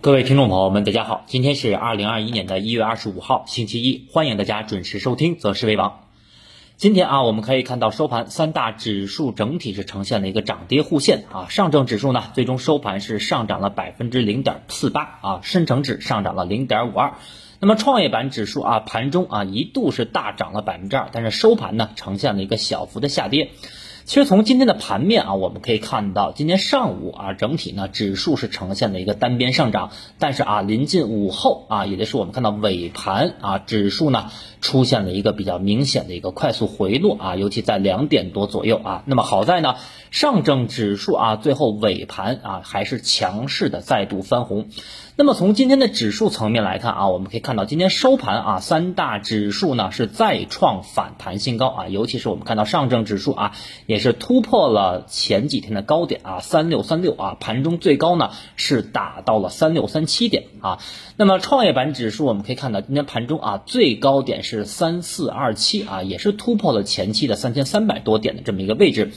各位听众朋友们，大家好，今天是二零二一年的一月二十五号，星期一，欢迎大家准时收听《择时为王》。今天啊，我们可以看到收盘三大指数整体是呈现了一个涨跌互现啊。上证指数呢，最终收盘是上涨了百分之零点四八啊，深成指上涨了零点五二。那么创业板指数啊，盘中啊一度是大涨了百分之二，但是收盘呢，呈现了一个小幅的下跌。其实从今天的盘面啊，我们可以看到，今天上午啊，整体呢指数是呈现了一个单边上涨，但是啊，临近午后啊，也就是我们看到尾盘啊，指数呢出现了一个比较明显的一个快速回落啊，尤其在两点多左右啊。那么好在呢，上证指数啊，最后尾盘啊还是强势的再度翻红。那么从今天的指数层面来看啊，我们可以看到今天收盘啊，三大指数呢是再创反弹新高啊，尤其是我们看到上证指数啊，也是突破了前几天的高点啊，三六三六啊，盘中最高呢是打到了三六三七点啊。那么创业板指数我们可以看到今天盘中啊，最高点是三四二七啊，也是突破了前期的三千三百多点的这么一个位置。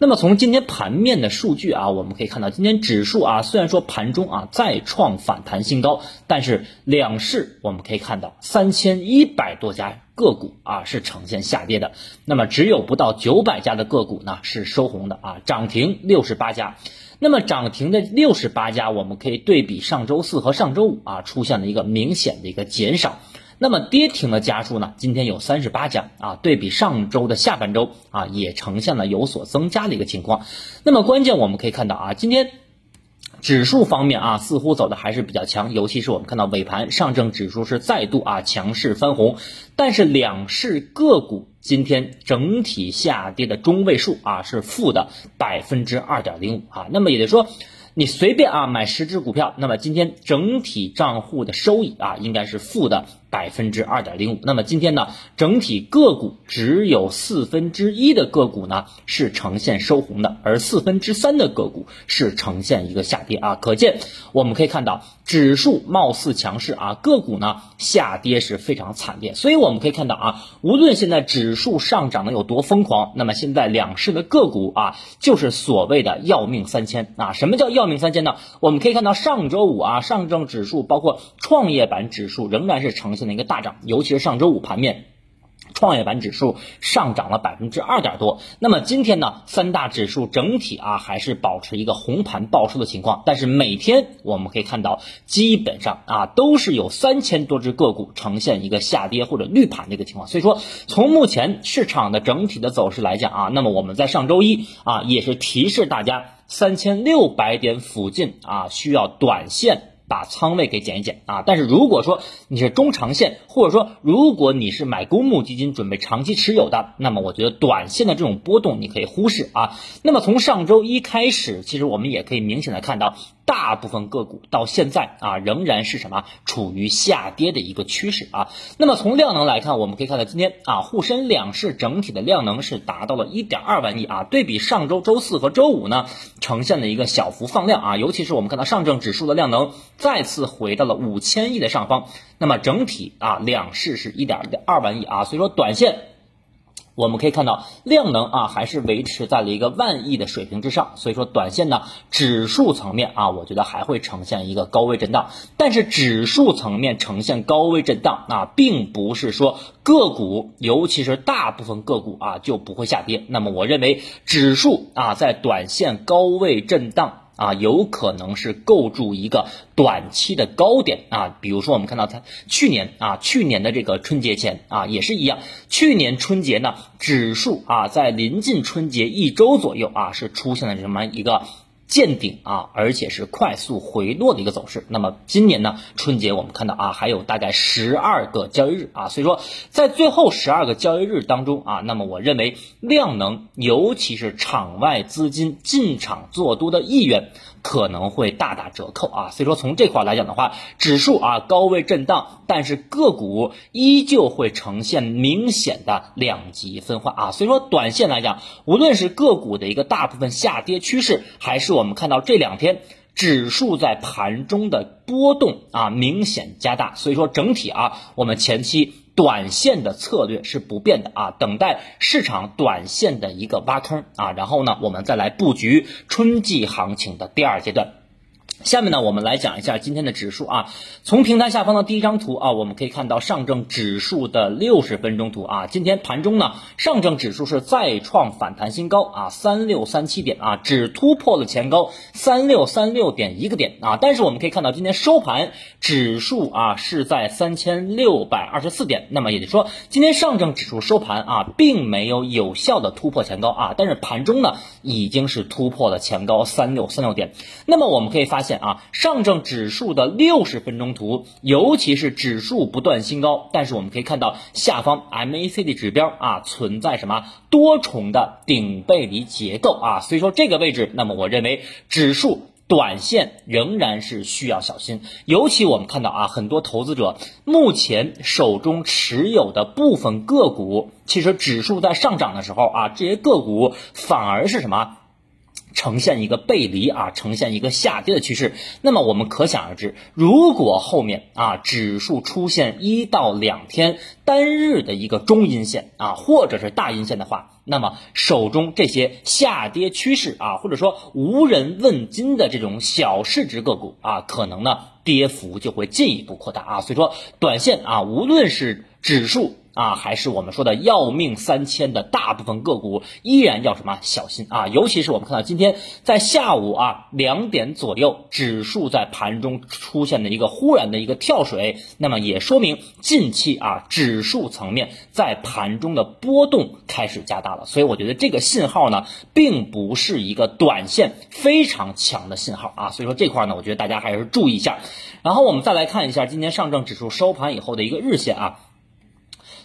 那么从今天盘面的数据啊，我们可以看到，今天指数啊，虽然说盘中啊再创反弹新高，但是两市我们可以看到三千一百多家个股啊是呈现下跌的，那么只有不到九百家的个股呢是收红的啊，涨停六十八家，那么涨停的六十八家，我们可以对比上周四和上周五啊，出现了一个明显的一个减少。那么跌停的家数呢？今天有三十八家啊，对比上周的下半周啊，也呈现了有所增加的一个情况。那么关键我们可以看到啊，今天指数方面啊，似乎走的还是比较强，尤其是我们看到尾盘上证指数是再度啊强势翻红，但是两市个股今天整体下跌的中位数啊是负的百分之二点零五啊，那么也就是说。你随便啊买十只股票，那么今天整体账户的收益啊应该是负的百分之二点零五。那么今天呢，整体个股只有四分之一的个股呢是呈现收红的，而四分之三的个股是呈现一个下跌啊。可见我们可以看到，指数貌似强势啊，个股呢下跌是非常惨烈。所以我们可以看到啊，无论现在指数上涨的有多疯狂，那么现在两市的个股啊就是所谓的要命三千啊。什么叫要？命三千呢？我们可以看到上周五啊，上证指数包括创业板指数仍然是呈现了一个大涨，尤其是上周五盘面，创业板指数上涨了百分之二点多。那么今天呢，三大指数整体啊还是保持一个红盘报收的情况，但是每天我们可以看到，基本上啊都是有三千多只个股呈现一个下跌或者绿盘的一个情况。所以说，从目前市场的整体的走势来讲啊，那么我们在上周一啊也是提示大家。三千六百点附近啊，需要短线把仓位给减一减啊。但是如果说你是中长线，或者说如果你是买公募基金准备长期持有的，那么我觉得短线的这种波动你可以忽视啊。那么从上周一开始，其实我们也可以明显的看到。大部分个股到现在啊，仍然是什么处于下跌的一个趋势啊。那么从量能来看，我们可以看到今天啊，沪深两市整体的量能是达到了一点二万亿啊。对比上周周四和周五呢，呈现了一个小幅放量啊。尤其是我们看到上证指数的量能再次回到了五千亿的上方。那么整体啊，两市是一点二万亿啊。所以说短线。我们可以看到量能啊还是维持在了一个万亿的水平之上，所以说短线呢指数层面啊，我觉得还会呈现一个高位震荡。但是指数层面呈现高位震荡啊，并不是说个股，尤其是大部分个股啊就不会下跌。那么我认为指数啊在短线高位震荡。啊，有可能是构筑一个短期的高点啊，比如说我们看到它去年啊，去年的这个春节前啊也是一样，去年春节呢，指数啊在临近春节一周左右啊是出现了什么一个。见顶啊，而且是快速回落的一个走势。那么今年呢，春节我们看到啊，还有大概十二个交易日啊，所以说在最后十二个交易日当中啊，那么我认为量能，尤其是场外资金进场做多的意愿。可能会大打折扣啊，所以说从这块来讲的话，指数啊高位震荡，但是个股依旧会呈现明显的两极分化啊，所以说短线来讲，无论是个股的一个大部分下跌趋势，还是我们看到这两天指数在盘中的波动啊明显加大，所以说整体啊我们前期。短线的策略是不变的啊，等待市场短线的一个挖坑啊，然后呢，我们再来布局春季行情的第二阶段。下面呢，我们来讲一下今天的指数啊。从平台下方的第一张图啊，我们可以看到上证指数的六十分钟图啊。今天盘中呢，上证指数是再创反弹新高啊，三六三七点啊，只突破了前高三六三六点一个点啊。但是我们可以看到，今天收盘指数啊是在三千六百二十四点。那么也就是说，今天上证指数收盘啊，并没有有效的突破前高啊，但是盘中呢，已经是突破了前高三六三六点。那么我们可以发现。啊，上证指数的六十分钟图，尤其是指数不断新高，但是我们可以看到下方 MACD 指标啊存在什么多重的顶背离结构啊，所以说这个位置，那么我认为指数短线仍然是需要小心，尤其我们看到啊，很多投资者目前手中持有的部分个股，其实指数在上涨的时候啊，这些个股反而是什么？呈现一个背离啊，呈现一个下跌的趋势。那么我们可想而知，如果后面啊指数出现一到两天单日的一个中阴线啊，或者是大阴线的话，那么手中这些下跌趋势啊，或者说无人问津的这种小市值个股啊，可能呢跌幅就会进一步扩大啊。所以说，短线啊，无论是指数。啊，还是我们说的要命三千的大部分个股依然要什么小心啊？尤其是我们看到今天在下午啊两点左右，指数在盘中出现的一个忽然的一个跳水，那么也说明近期啊指数层面在盘中的波动开始加大了。所以我觉得这个信号呢，并不是一个短线非常强的信号啊。所以说这块呢，我觉得大家还是注意一下。然后我们再来看一下今天上证指数收盘以后的一个日线啊。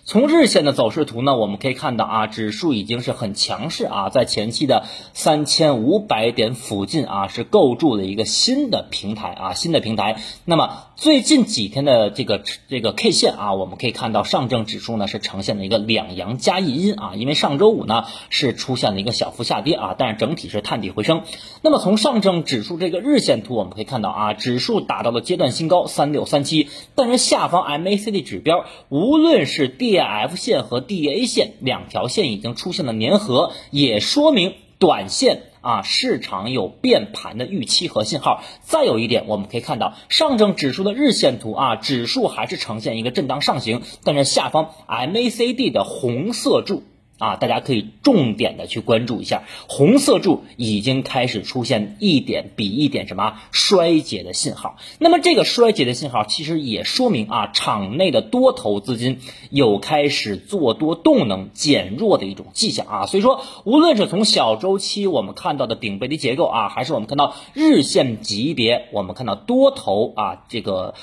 从日线的走势图呢，我们可以看到啊，指数已经是很强势啊，在前期的三千五百点附近啊，是构筑了一个新的平台啊，新的平台。那么最近几天的这个这个 K 线啊，我们可以看到上证指数呢是呈现了一个两阳加一阴啊，因为上周五呢是出现了一个小幅下跌啊，但是整体是探底回升。那么从上证指数这个日线图我们可以看到啊，指数达到了阶段新高三六三七，但是下方 MACD 指标无论是 D F 线和 D A 线两条线已经出现了粘合，也说明短线啊市场有变盘的预期和信号。再有一点，我们可以看到上证指数的日线图啊，指数还是呈现一个震荡上行，但是下方 M A C D 的红色柱。啊，大家可以重点的去关注一下，红色柱已经开始出现一点比一点什么衰竭的信号。那么这个衰竭的信号，其实也说明啊，场内的多头资金有开始做多动能减弱的一种迹象啊。所以说，无论是从小周期我们看到的顶背离结构啊，还是我们看到日线级别，我们看到多头啊这个。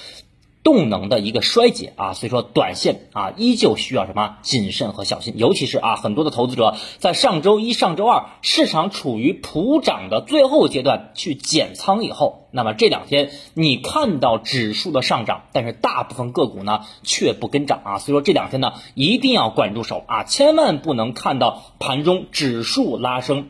动能的一个衰竭啊，所以说短线啊依旧需要什么谨慎和小心，尤其是啊很多的投资者在上周一上周二市场处于普涨的最后阶段去减仓以后，那么这两天你看到指数的上涨，但是大部分个股呢却不跟涨啊，所以说这两天呢一定要管住手啊，千万不能看到盘中指数拉升。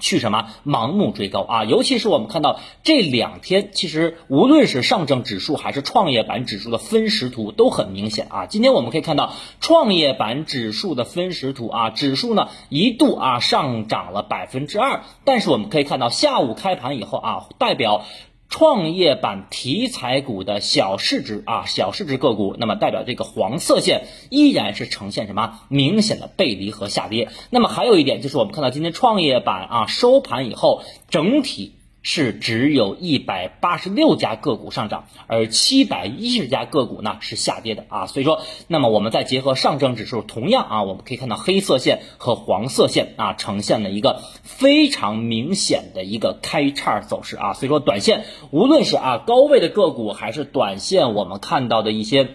去什么盲目追高啊？尤其是我们看到这两天，其实无论是上证指数还是创业板指数的分时图都很明显啊。今天我们可以看到创业板指数的分时图啊，指数呢一度啊上涨了百分之二，但是我们可以看到下午开盘以后啊，代表。创业板题材股的小市值啊，小市值个股，那么代表这个黄色线依然是呈现什么明显的背离和下跌。那么还有一点就是，我们看到今天创业板啊收盘以后整体。是只有一百八十六家个股上涨，而七百一十家个股呢是下跌的啊。所以说，那么我们再结合上证指数，同样啊，我们可以看到黑色线和黄色线啊呈现了一个非常明显的一个开叉走势啊。所以说，短线无论是啊高位的个股，还是短线我们看到的一些。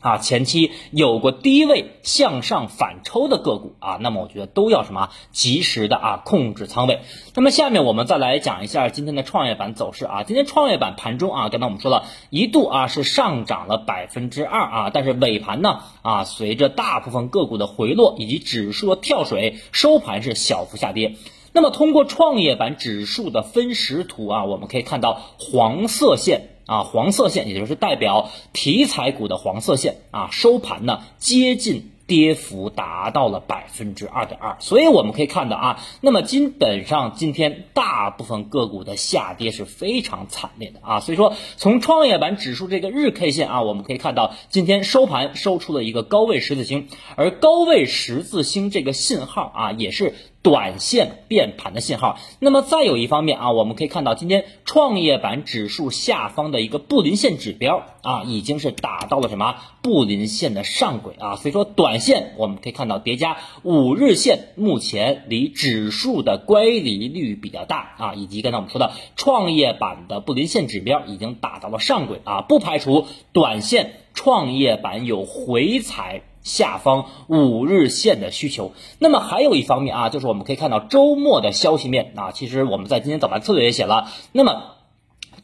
啊，前期有过低位向上反抽的个股啊，那么我觉得都要什么及时的啊控制仓位。那么下面我们再来讲一下今天的创业板走势啊。今天创业板盘中啊，刚才我们说了一度啊是上涨了百分之二啊，但是尾盘呢啊随着大部分个股的回落以及指数的跳水，收盘是小幅下跌。那么通过创业板指数的分时图啊，我们可以看到黄色线。啊，黄色线也就是代表题材股的黄色线啊，收盘呢接近跌幅达到了百分之二点二，所以我们可以看到啊，那么基本上今天大部分个股的下跌是非常惨烈的啊，所以说从创业板指数这个日 K 线啊，我们可以看到今天收盘收出了一个高位十字星，而高位十字星这个信号啊，也是。短线变盘的信号。那么再有一方面啊，我们可以看到今天创业板指数下方的一个布林线指标啊，已经是打到了什么布林线的上轨啊。所以说，短线我们可以看到叠加五日线目前离指数的乖离率比较大啊，以及刚才我们说的创业板的布林线指标已经打到了上轨啊，不排除短线创业板有回踩。下方五日线的需求，那么还有一方面啊，就是我们可以看到周末的消息面啊，其实我们在今天早盘策略也写了，那么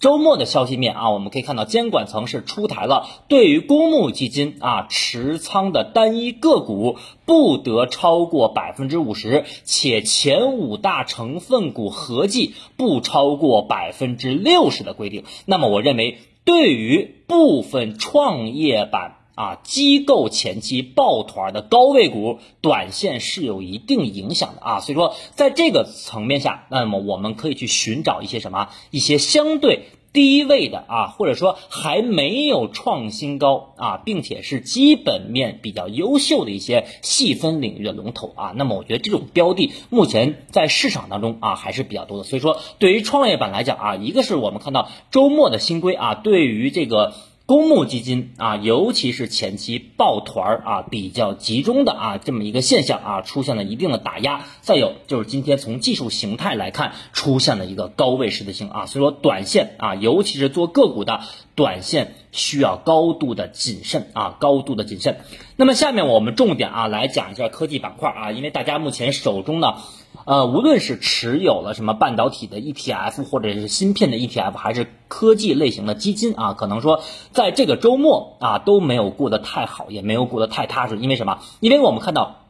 周末的消息面啊，我们可以看到监管层是出台了对于公募基金啊持仓的单一个股不得超过百分之五十，且前五大成分股合计不超过百分之六十的规定。那么我认为，对于部分创业板。啊，机构前期抱团的高位股，短线是有一定影响的啊。所以说，在这个层面下，那么我们可以去寻找一些什么，一些相对低位的啊，或者说还没有创新高啊，并且是基本面比较优秀的一些细分领域的龙头啊。那么我觉得这种标的目前在市场当中啊还是比较多的。所以说，对于创业板来讲啊，一个是我们看到周末的新规啊，对于这个。公募基金啊，尤其是前期抱团儿啊比较集中的啊这么一个现象啊，出现了一定的打压。再有就是今天从技术形态来看，出现了一个高位十字星啊，所以说短线啊，尤其是做个股的短线需要高度的谨慎啊，高度的谨慎。那么下面我们重点啊来讲一下科技板块啊，因为大家目前手中呢。呃，无论是持有了什么半导体的 ETF，或者是芯片的 ETF，还是科技类型的基金啊，可能说在这个周末啊都没有过得太好，也没有过得太踏实。因为什么？因为我们看到。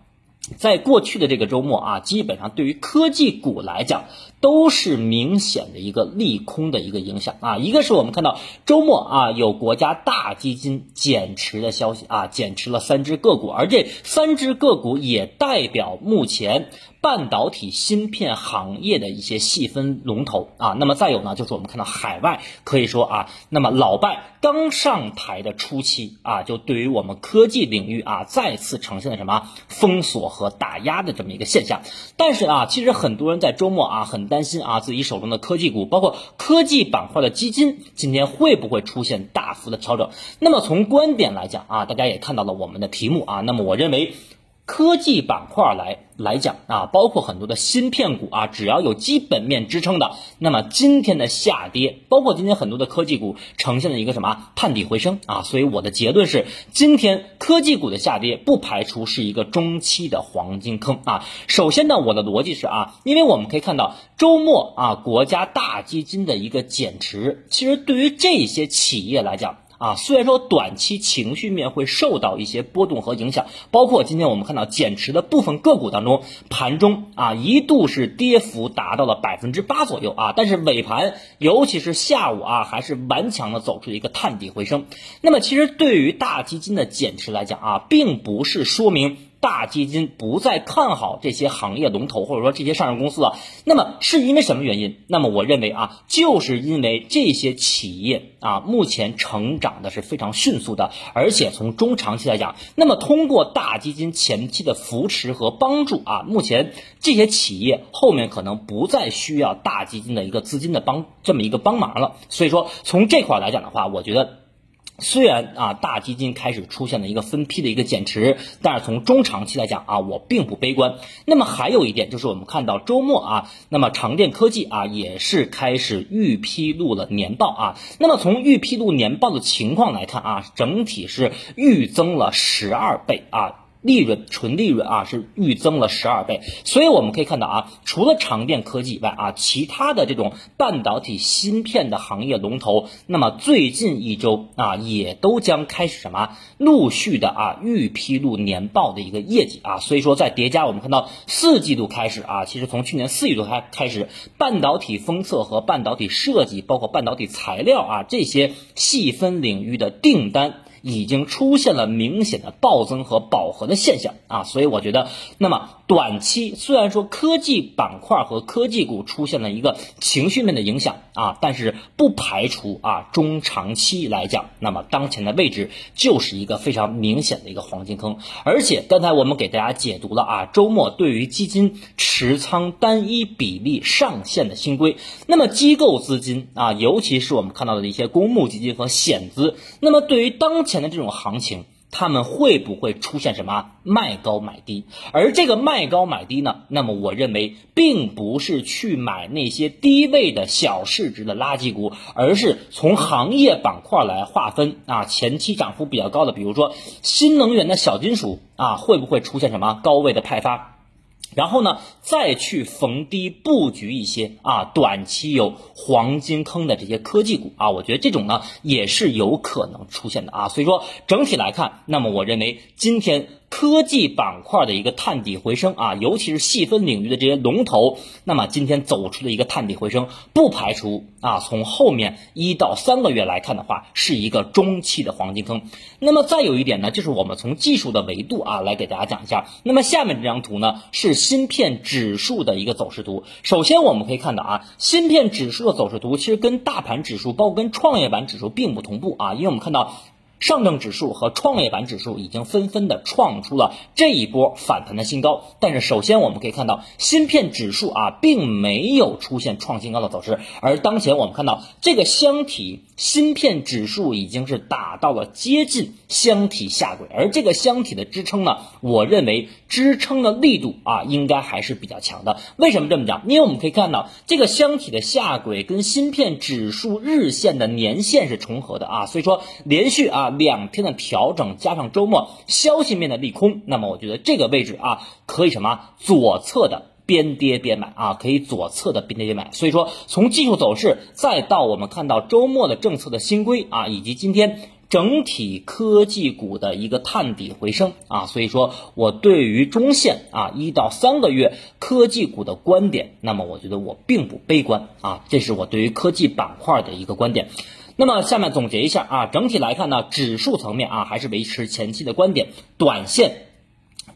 在过去的这个周末啊，基本上对于科技股来讲，都是明显的一个利空的一个影响啊。一个是我们看到周末啊，有国家大基金减持的消息啊，减持了三只个股，而这三只个股也代表目前半导体芯片行业的一些细分龙头啊。那么再有呢，就是我们看到海外可以说啊，那么老拜刚上台的初期啊，就对于我们科技领域啊，再次呈现了什么封锁。和打压的这么一个现象，但是啊，其实很多人在周末啊很担担心啊自己手中的科技股，包括科技板块的基金，今天会不会出现大幅的调整？那么从观点来讲啊，大家也看到了我们的题目啊，那么我认为。科技板块来来讲啊，包括很多的芯片股啊，只要有基本面支撑的，那么今天的下跌，包括今天很多的科技股呈现了一个什么探底回升啊，所以我的结论是，今天科技股的下跌不排除是一个中期的黄金坑啊。首先呢，我的逻辑是啊，因为我们可以看到周末啊，国家大基金的一个减持，其实对于这些企业来讲。啊，虽然说短期情绪面会受到一些波动和影响，包括今天我们看到减持的部分个股当中，盘中啊一度是跌幅达到了百分之八左右啊，但是尾盘尤其是下午啊，还是顽强的走出一个探底回升。那么其实对于大基金的减持来讲啊，并不是说明。大基金不再看好这些行业龙头，或者说这些上市公司了。那么是因为什么原因？那么我认为啊，就是因为这些企业啊，目前成长的是非常迅速的，而且从中长期来讲，那么通过大基金前期的扶持和帮助啊，目前这些企业后面可能不再需要大基金的一个资金的帮这么一个帮忙了。所以说从这块来讲的话，我觉得。虽然啊，大基金开始出现了一个分批的一个减持，但是从中长期来讲啊，我并不悲观。那么还有一点就是，我们看到周末啊，那么长电科技啊也是开始预披露了年报啊。那么从预披露年报的情况来看啊，整体是预增了十二倍啊。利润纯利润啊是预增了十二倍，所以我们可以看到啊，除了长电科技以外啊，其他的这种半导体芯片的行业龙头，那么最近一周啊，也都将开始什么陆续的啊预披露年报的一个业绩啊，所以说在叠加我们看到四季度开始啊，其实从去年四季度开开始，半导体封测和半导体设计，包括半导体材料啊这些细分领域的订单。已经出现了明显的暴增和饱和的现象。啊，所以我觉得，那么短期虽然说科技板块和科技股出现了一个情绪面的影响啊，但是不排除啊中长期来讲，那么当前的位置就是一个非常明显的一个黄金坑，而且刚才我们给大家解读了啊，周末对于基金持仓单一比例上限的新规，那么机构资金啊，尤其是我们看到的一些公募基金和险资，那么对于当前的这种行情。他们会不会出现什么卖高买低？而这个卖高买低呢？那么我认为并不是去买那些低位的小市值的垃圾股，而是从行业板块来划分啊，前期涨幅比较高的，比如说新能源的小金属啊，会不会出现什么高位的派发？然后呢，再去逢低布局一些啊，短期有黄金坑的这些科技股啊，我觉得这种呢也是有可能出现的啊。所以说整体来看，那么我认为今天。科技板块的一个探底回升啊，尤其是细分领域的这些龙头，那么今天走出了一个探底回升，不排除啊，从后面一到三个月来看的话，是一个中期的黄金坑。那么再有一点呢，就是我们从技术的维度啊来给大家讲一下。那么下面这张图呢是芯片指数的一个走势图。首先我们可以看到啊，芯片指数的走势图其实跟大盘指数，包括跟创业板指数并不同步啊，因为我们看到。上证指数和创业板指数已经纷纷的创出了这一波反弹的新高，但是首先我们可以看到，芯片指数啊并没有出现创新高的走势，而当前我们看到这个箱体芯片指数已经是打到了接近箱体下轨，而这个箱体的支撑呢，我认为支撑的力度啊应该还是比较强的。为什么这么讲？因为我们可以看到这个箱体的下轨跟芯片指数日线的年线是重合的啊，所以说连续啊两天的调整加上周末消息面的利空，那么我觉得这个位置啊，可以什么左侧的边跌边买啊，可以左侧的边跌边买。所以说，从技术走势再到我们看到周末的政策的新规啊，以及今天整体科技股的一个探底回升啊，所以说我对于中线啊一到三个月科技股的观点，那么我觉得我并不悲观啊，这是我对于科技板块的一个观点。那么下面总结一下啊，整体来看呢，指数层面啊还是维持前期的观点，短线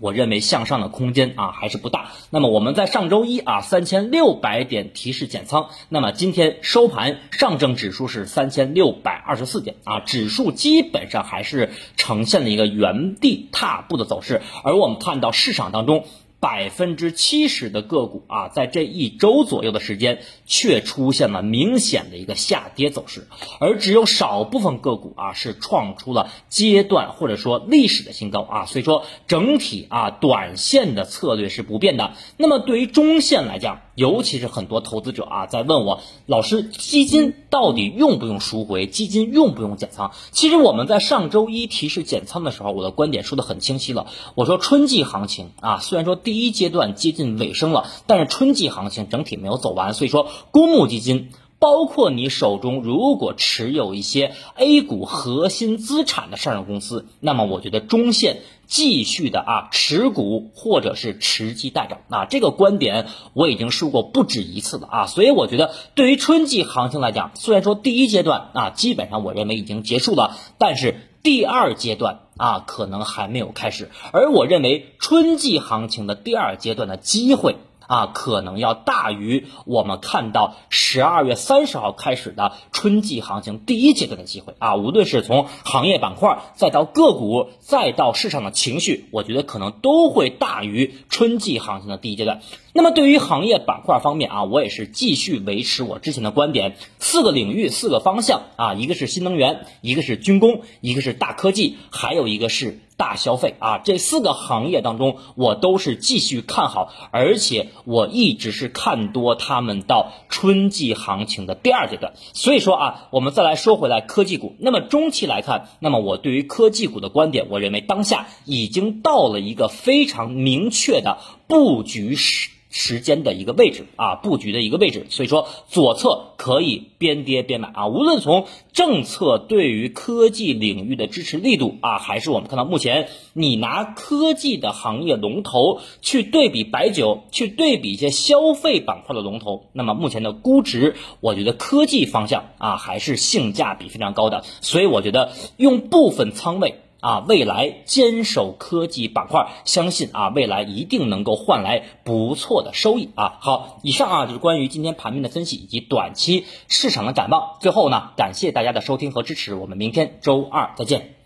我认为向上的空间啊还是不大。那么我们在上周一啊三千六百点提示减仓，那么今天收盘上证指数是三千六百二十四点啊，指数基本上还是呈现了一个原地踏步的走势，而我们看到市场当中。百分之七十的个股啊，在这一周左右的时间，却出现了明显的一个下跌走势，而只有少部分个股啊，是创出了阶段或者说历史的新高啊。所以说，整体啊，短线的策略是不变的。那么对于中线来讲，尤其是很多投资者啊，在问我，老师，基金到底用不用赎回？基金用不用减仓？其实我们在上周一提示减仓的时候，我的观点说的很清晰了。我说春季行情啊，虽然说第一阶段接近尾声了，但是春季行情整体没有走完，所以说公募基金。包括你手中如果持有一些 A 股核心资产的上市公司，那么我觉得中线继续的啊持股或者是持机待涨啊，这个观点我已经说过不止一次了啊，所以我觉得对于春季行情来讲，虽然说第一阶段啊基本上我认为已经结束了，但是第二阶段啊可能还没有开始，而我认为春季行情的第二阶段的机会。啊，可能要大于我们看到十二月三十号开始的春季行情第一阶段的机会啊，无论是从行业板块，再到个股，再到市场的情绪，我觉得可能都会大于春季行情的第一阶段。那么对于行业板块方面啊，我也是继续维持我之前的观点，四个领域，四个方向啊，一个是新能源，一个是军工，一个是大科技，还有一个是。大消费啊，这四个行业当中，我都是继续看好，而且我一直是看多他们到春季行情的第二阶段。所以说啊，我们再来说回来科技股，那么中期来看，那么我对于科技股的观点，我认为当下已经到了一个非常明确的布局时。时间的一个位置啊，布局的一个位置，所以说左侧可以边跌边买啊。无论从政策对于科技领域的支持力度啊，还是我们看到目前你拿科技的行业龙头去对比白酒，去对比一些消费板块的龙头，那么目前的估值，我觉得科技方向啊还是性价比非常高的，所以我觉得用部分仓位。啊，未来坚守科技板块，相信啊，未来一定能够换来不错的收益啊。好，以上啊就是关于今天盘面的分析以及短期市场的展望。最后呢，感谢大家的收听和支持，我们明天周二再见。